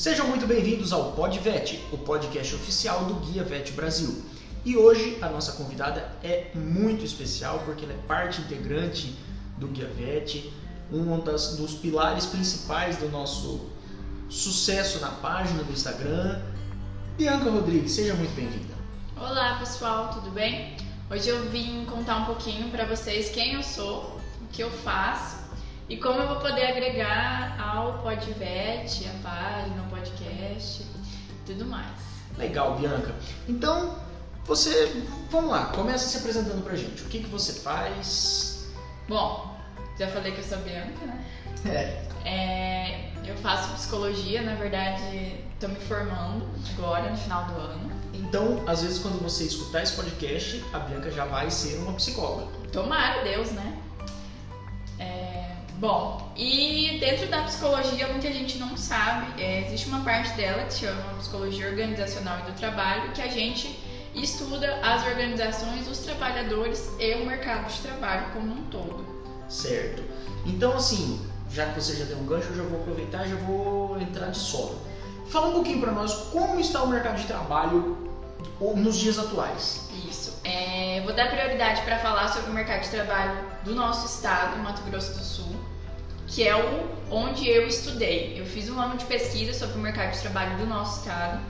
Sejam muito bem-vindos ao PodVet, o podcast oficial do Guia Vet Brasil. E hoje a nossa convidada é muito especial porque ela é parte integrante do Guia Vet, um das, dos pilares principais do nosso sucesso na página do Instagram. Bianca Rodrigues, seja muito bem-vinda. Olá pessoal, tudo bem? Hoje eu vim contar um pouquinho para vocês quem eu sou, o que eu faço e como eu vou poder agregar ao Podvet, a página, o podcast, tudo mais. Legal, Bianca. Então, você, vamos lá, começa se apresentando pra gente. O que, que você faz? Bom, já falei que eu sou Bianca, né? É. é eu faço psicologia, na verdade, estou me formando agora, no final do ano. Então, às vezes, quando você escutar esse podcast, a Bianca já vai ser uma psicóloga. Tomara, Deus, né? Bom, e dentro da psicologia, muita gente não sabe, é, existe uma parte dela que se chama Psicologia Organizacional e do Trabalho, que a gente estuda as organizações, os trabalhadores e o mercado de trabalho como um todo. Certo. Então, assim, já que você já deu um gancho, eu já vou aproveitar e já vou entrar de solo. Fala um pouquinho para nós como está o mercado de trabalho nos dias atuais. Isso. É, vou dar prioridade para falar sobre o mercado de trabalho do nosso estado, Mato Grosso do Sul que é o, onde eu estudei. Eu fiz um ano de pesquisa sobre o mercado de trabalho do nosso estado.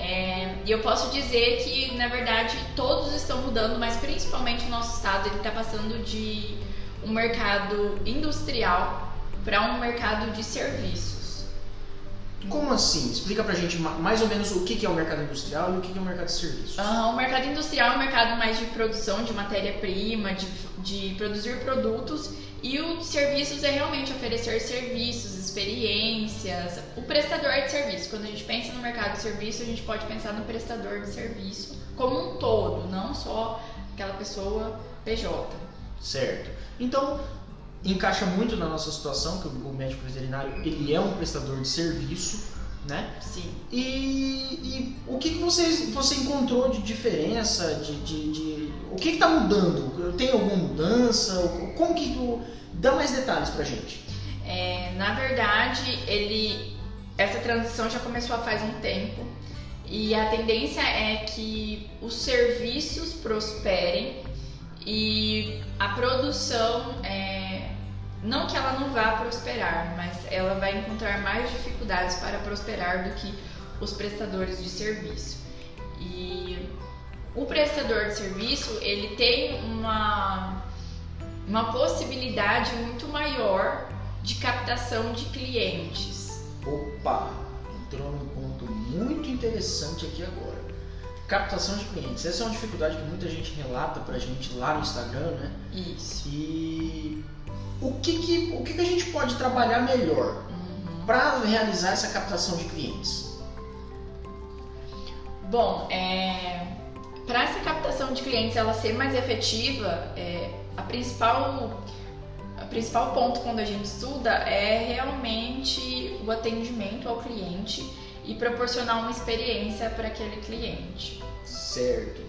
É, e eu posso dizer que, na verdade, todos estão mudando, mas principalmente o nosso estado ele está passando de um mercado industrial para um mercado de serviços. Como assim? Explica pra gente mais ou menos o que é o mercado industrial e o que é o mercado de serviços. o mercado industrial é um mercado mais de produção de matéria-prima, de, de produzir produtos e o serviços é realmente oferecer serviços, experiências, o prestador de serviço. Quando a gente pensa no mercado de serviço, a gente pode pensar no prestador de serviço como um todo, não só aquela pessoa PJ. Certo. Então, encaixa muito na nossa situação, que o médico veterinário ele é um prestador de serviço, né? Sim. E, e o que, que você, você encontrou de diferença, de, de, de o que está mudando? Tem alguma mudança? Como que tu dá mais detalhes pra gente? É, na verdade, ele essa transição já começou há faz um tempo e a tendência é que os serviços prosperem e a produção é, não que ela não vá prosperar, mas ela vai encontrar mais dificuldades para prosperar do que os prestadores de serviço. E o prestador de serviço ele tem uma, uma possibilidade muito maior de captação de clientes. Opa, entrou num ponto muito interessante aqui agora. Captação de clientes. Essa é uma dificuldade que muita gente relata pra gente lá no Instagram, né? Isso. E o que, que, o que, que a gente pode trabalhar melhor uhum. para realizar essa captação de clientes? Bom, é, para essa captação de clientes ela ser mais efetiva, é, a principal a principal ponto quando a gente estuda é realmente o atendimento ao cliente e proporcionar uma experiência para aquele cliente. Certo.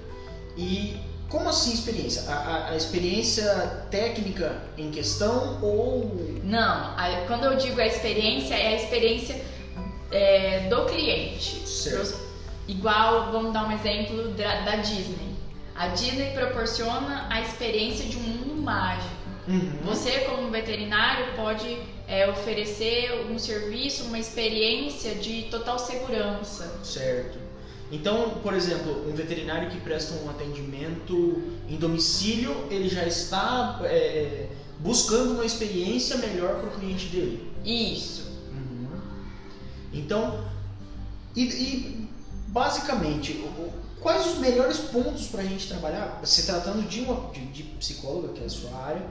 E como assim experiência? A, a, a, experiência técnica em questão ou. Não, a, quando eu digo a experiência, é a experiência é, do cliente. Certo. igual, vamos dar um exemplo da, da, Disney. A Disney proporciona a experiência de um mundo mágico. Uhum. Você, como veterinário, pode é, oferecer um serviço, uma experiência de total segurança. Certo. Então, por exemplo, um veterinário que presta um atendimento em domicílio, ele já está é, é buscando uma experiência melhor para o cliente dele. Isso. Uhum. Então, e, e basicamente, quais os melhores pontos para a gente trabalhar, se tratando de uma de, de psicóloga, que é a sua área,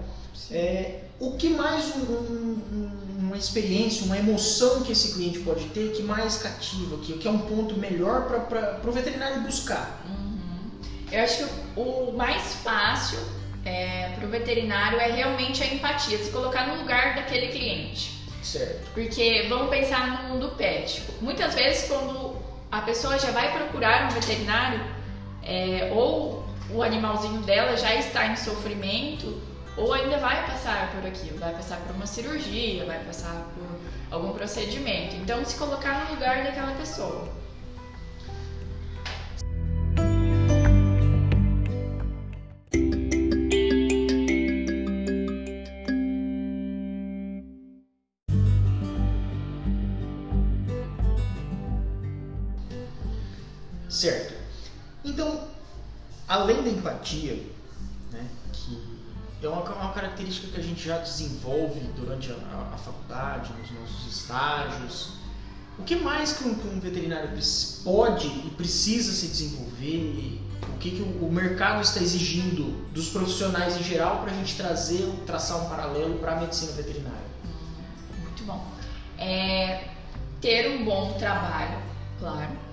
é, o que mais um, um, uma experiência, uma emoção que esse cliente pode ter que mais cativa, que, que é um ponto melhor para o veterinário buscar? Uhum. Eu acho que o mais fácil é, para o veterinário é realmente a empatia, se colocar no lugar daquele cliente. Certo. Porque vamos pensar no mundo pet. Muitas vezes, quando a pessoa já vai procurar um veterinário, é, ou o animalzinho dela já está em sofrimento, ou ainda vai passar por aquilo, vai passar por uma cirurgia, vai passar por algum procedimento. Então, se colocar no lugar daquela pessoa. Certo. Então, além da empatia, uma, característica que a gente já desenvolve durante a, a, faculdade, nos nossos estágios, o que mais que um, que um, veterinário pode e precisa se desenvolver? O que, que o, o mercado está exigindo dos profissionais em geral para a gente trazer, traçar um paralelo para a medicina veterinária? Muito bom. É, ter um bom trabalho, claro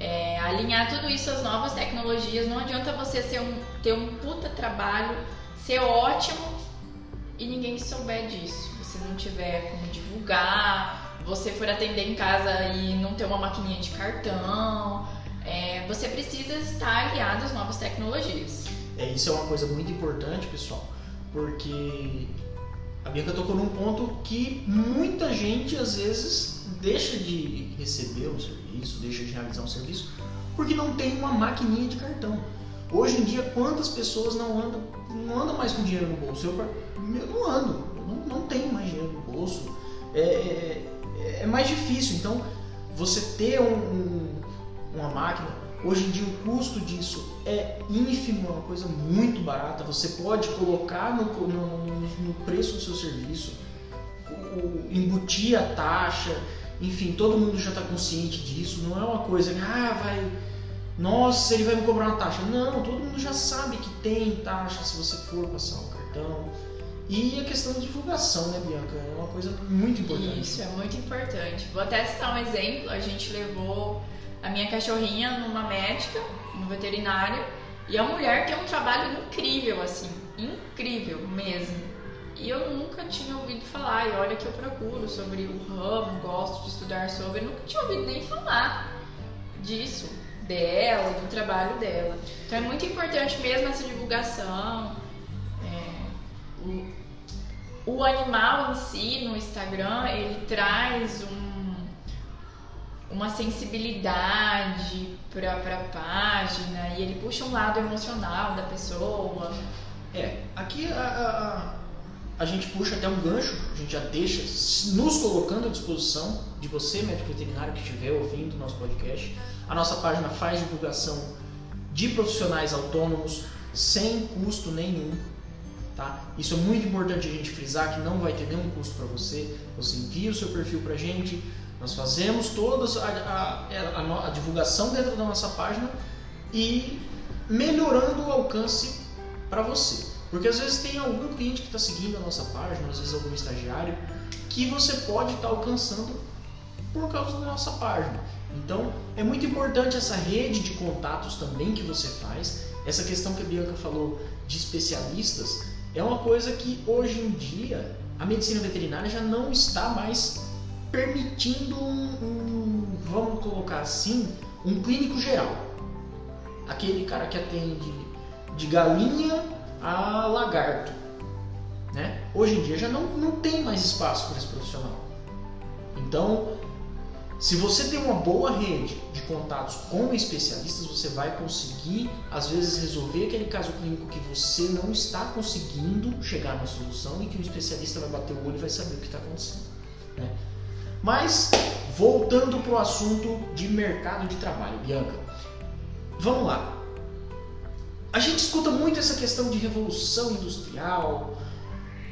é, alinhar tudo isso às novas tecnologias. Não adianta você ser um, ter um puta trabalho, ser ótimo e ninguém souber disso. Você não tiver como divulgar, você for atender em casa e não ter uma maquininha de cartão. É, você precisa estar aliado às novas tecnologias. É, isso é uma coisa muito importante, pessoal, porque a Bianca tocou num ponto que muita gente às vezes deixa de receber um serviço, deixa de realizar um serviço, porque não tem uma maquininha de cartão. Hoje em dia, quantas pessoas não andam, não andam mais com dinheiro no bolso? Eu, eu não ando, eu não, não tenho mais dinheiro no bolso. É, é, é mais difícil. Então, você ter um, um, uma máquina, hoje em dia o custo disso é ínfimo, é uma coisa muito barata. Você pode colocar no, no, no preço do seu serviço, embutir a taxa enfim, todo mundo já está consciente disso. Não é uma coisa que, ah, vai. Nossa, ele vai me cobrar uma taxa. Não, todo mundo já sabe que tem taxa se você for passar o cartão. E a questão da divulgação, né, Bianca? É uma coisa muito importante. Isso, é muito importante. Vou até citar um exemplo. A gente levou a minha cachorrinha numa médica, no veterinário, e a mulher tem um trabalho incrível, assim. Incrível mesmo. E eu nunca tinha ouvido falar, e olha que eu procuro sobre o ramo, gosto de estudar sobre, eu nunca tinha ouvido nem falar disso, dela, do trabalho dela. Então é muito importante mesmo essa divulgação. É, o, o animal em si no Instagram, ele traz um, uma sensibilidade para a página e ele puxa um lado emocional da pessoa. É, aqui a, a a gente puxa até um gancho, a gente já deixa nos colocando à disposição de você, médico veterinário que estiver ouvindo o nosso podcast. A nossa página faz divulgação de profissionais autônomos sem custo nenhum. Tá? Isso é muito importante a gente frisar que não vai ter nenhum custo para você. Você envia o seu perfil para a gente, nós fazemos toda a, a, a, a divulgação dentro da nossa página e melhorando o alcance para você. Porque às vezes tem algum cliente que está seguindo a nossa página, às vezes algum estagiário, que você pode estar tá alcançando por causa da nossa página. Então é muito importante essa rede de contatos também que você faz. Essa questão que a Bianca falou de especialistas é uma coisa que hoje em dia a medicina veterinária já não está mais permitindo um, um vamos colocar assim, um clínico geral. Aquele cara que atende de galinha a lagarto. Né? Hoje em dia já não, não tem mais espaço para esse profissional. Então, se você tem uma boa rede de contatos com especialistas, você vai conseguir, às vezes, resolver aquele caso clínico que você não está conseguindo chegar na solução e que o especialista vai bater o olho e vai saber o que está acontecendo. Né? Mas, voltando para o assunto de mercado de trabalho, Bianca, vamos lá. A gente escuta muito essa questão de revolução industrial.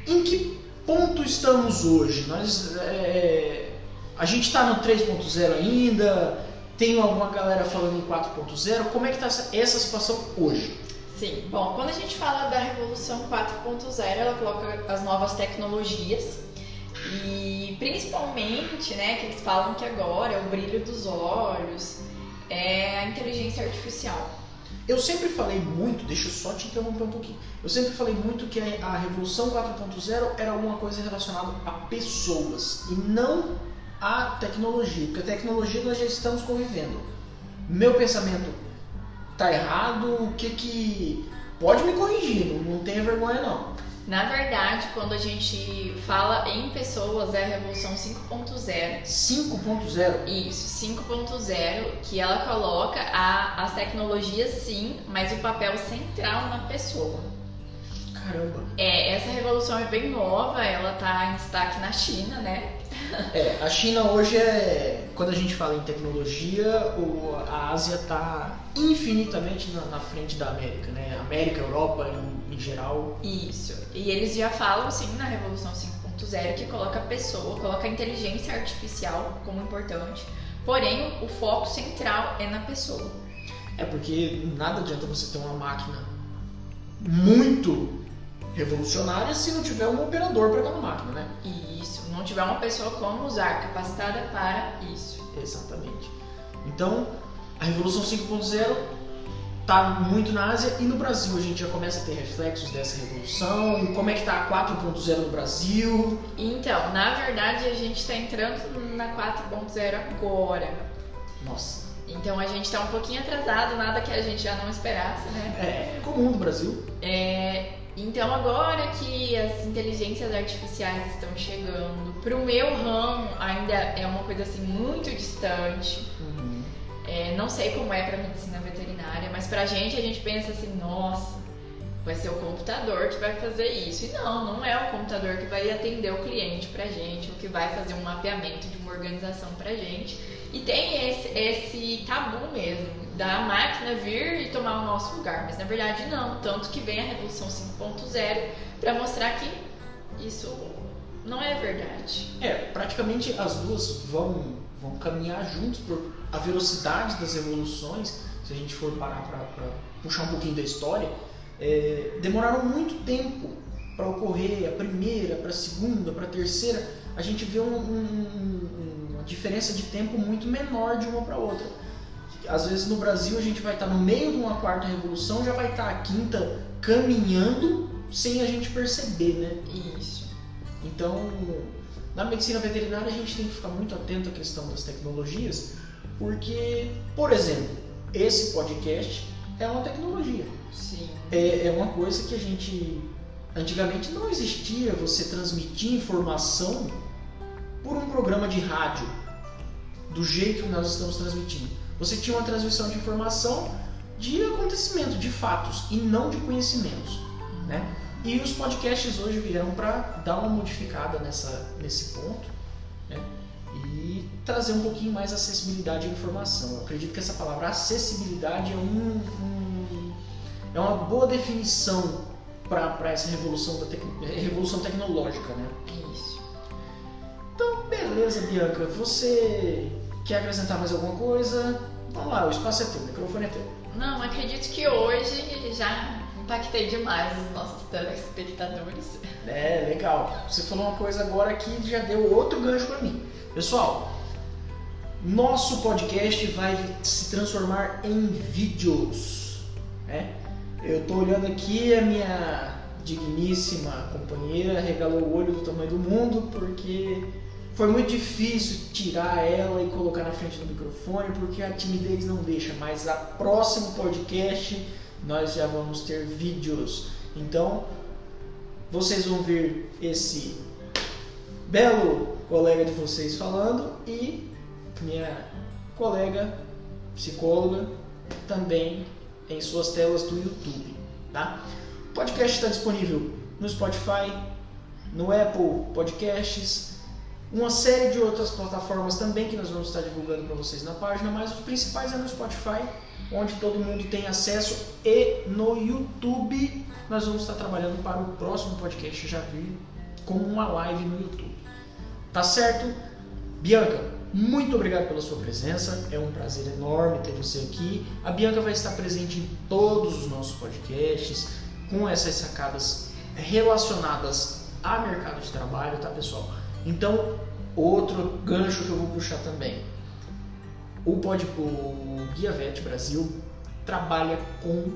Em que ponto estamos hoje? Nós, é, a gente está no 3.0 ainda? Tem alguma galera falando em 4.0? Como é que está essa, situação hoje? Sim, bom, quando a gente fala da revolução 4.0, ela coloca as novas tecnologias e principalmente, né, que eles falam que agora é o brilho dos olhos, é a inteligência artificial. Eu sempre falei muito, deixa eu só te interromper um pouquinho. Eu sempre falei muito que a Revolução 4.0 era alguma coisa relacionada a pessoas e não a tecnologia, porque a tecnologia nós já estamos convivendo. Meu pensamento tá errado, o que que. Pode me corrigir, não, não tenha vergonha não. Na verdade, quando a gente fala em pessoas, é a Revolução 5.0. 5.0? Isso, 5.0, que ela coloca a, as tecnologias sim, mas o papel central na pessoa. Caramba. É, essa revolução é bem nova, ela tá em destaque na China, né? É, a China hoje é. Quando a gente fala em tecnologia, o, a Ásia está infinitamente na, na, frente da América, né? América, Europa em, em, geral. Isso. E eles já falam, sim, na Revolução 5.0 que coloca a pessoa, coloca a inteligência artificial como importante. Porém, o foco central é na pessoa. É porque nada adianta você ter uma máquina muito revolucionária se não tiver um operador para aquela máquina, né? Isso, não tiver uma pessoa como usar, capacitada para isso. Exatamente. Então, a Revolução 5.0 está muito na Ásia e no Brasil a gente já começa a ter reflexos dessa revolução. Como é que está a 4.0 no Brasil? Então, na verdade a gente está entrando na 4.0 agora. Nossa. Então a gente está um pouquinho atrasado, nada que a gente já não esperasse, né? É comum no Brasil. É, então agora que as inteligências artificiais estão chegando, para o meu ramo ainda é uma coisa assim muito distante. Uhum. É, não sei como é para medicina veterinária, mas para a gente a gente pensa assim, nossa, vai ser o computador que vai fazer isso. E não, não é o computador que vai atender o cliente para gente, o que vai fazer um mapeamento de uma organização para gente. E tem esse, esse tabu mesmo da máquina vir e tomar o nosso lugar, mas na verdade não, tanto que vem a Revolução 5.0 para mostrar que isso não é verdade. É, praticamente as duas vão, vão caminhar juntos por a velocidade das revoluções, se a gente for parar para puxar um pouquinho da história, é, demoraram muito tempo para ocorrer a primeira, para a segunda, para a terceira. A gente vê um, um, uma diferença de tempo muito menor de uma para outra às vezes no Brasil a gente vai estar no meio de uma quarta revolução, já vai estar a quinta caminhando sem a gente perceber, né? Isso. Então, na medicina veterinária a gente tem que ficar muito atento à questão das tecnologias, porque, por exemplo, esse podcast é uma tecnologia. Sim. É, é uma coisa que a gente antigamente não existia você transmitir informação por um programa de rádio do jeito que nós estamos transmitindo. Você tinha uma transmissão de informação de acontecimento, de fatos e não de conhecimentos, né? E os podcasts hoje vieram para dar uma modificada nessa, nesse ponto, né? E trazer um pouquinho mais acessibilidade à informação. Eu acredito que essa palavra acessibilidade é um, um é uma boa definição para essa revolução da tec, revolução tecnológica, né? Isso. Então, beleza, Bianca. Você Quer acrescentar mais alguma coisa? Vamos lá, o espaço é teu, o microfone é teu. Não, acredito que hoje já impactei demais os nossos telespectadores. É, legal. Você falou uma coisa agora que já deu outro gancho para mim. Pessoal, nosso podcast vai se transformar em vídeos. Né? Eu estou olhando aqui a minha digníssima companheira regalou o olho do tamanho do mundo porque foi muito difícil tirar ela e colocar na frente do microfone porque a timidez não deixa, mas a próximo podcast nós já vamos ter vídeos. Então, vocês vão ver esse belo colega de vocês falando e minha colega psicóloga também em suas telas do YouTube, tá? O podcast está disponível no Spotify, no Apple Podcasts, uma série de outras plataformas também que nós vamos estar divulgando para vocês na página, mas os principais é no Spotify, onde todo mundo tem acesso, e no YouTube nós vamos estar trabalhando para o próximo podcast já vir como uma live no YouTube. Tá certo? Bianca, muito obrigado pela sua presença, é um prazer enorme ter você aqui. A Bianca vai estar presente em todos os nossos podcasts, com essas sacadas relacionadas a mercado de trabalho, tá pessoal? Então, outro gancho que eu vou puxar também. O, pod, o Guia Vet Brasil trabalha com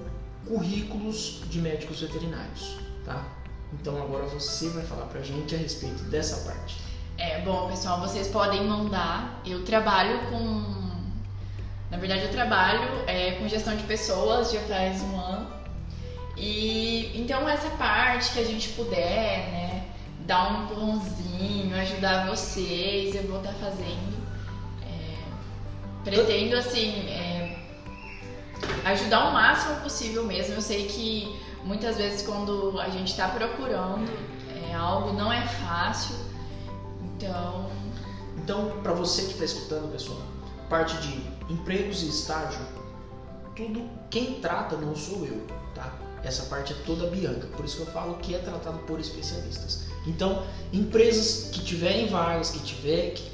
currículos de médicos veterinários, tá? Então agora você vai falar pra gente a respeito dessa parte. É, bom, pessoal, vocês podem mandar. Eu trabalho com. Na verdade, eu trabalho é, com gestão de pessoas já faz um ano. E então essa parte que a gente puder, né, dar um empurrãozinho, ajudar vocês, eu vou estar fazendo. Pretendo assim é, ajudar o máximo possível mesmo. Eu sei que muitas vezes quando a gente está procurando é, algo não é fácil, então. Então, para você que está escutando, pessoal, parte de empregos e estágio, tudo quem trata não sou eu, tá? Essa parte é toda Bianca, por isso que eu falo que é tratado por especialistas. Então, empresas que tiverem vagas, que tiver, que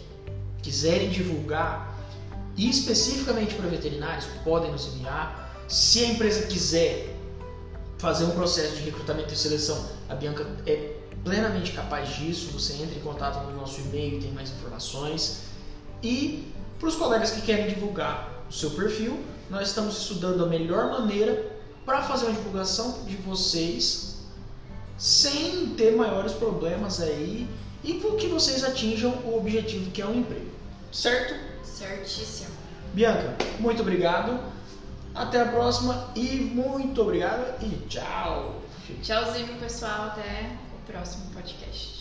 quiserem divulgar, e especificamente para veterinários, podem nos enviar. Se a empresa quiser fazer um processo de recrutamento e seleção, a Bianca é plenamente capaz disso. Você entra em contato no nosso e-mail, tem mais informações. E para os colegas que querem divulgar o seu perfil, nós estamos estudando a melhor maneira para fazer uma divulgação de vocês sem ter maiores problemas aí e que vocês atinjam o objetivo que é um emprego. Certo? Certíssimo. Bianca, muito obrigado. Até a próxima e muito obrigado e tchau. Tchauzinho, pessoal. Até o próximo podcast.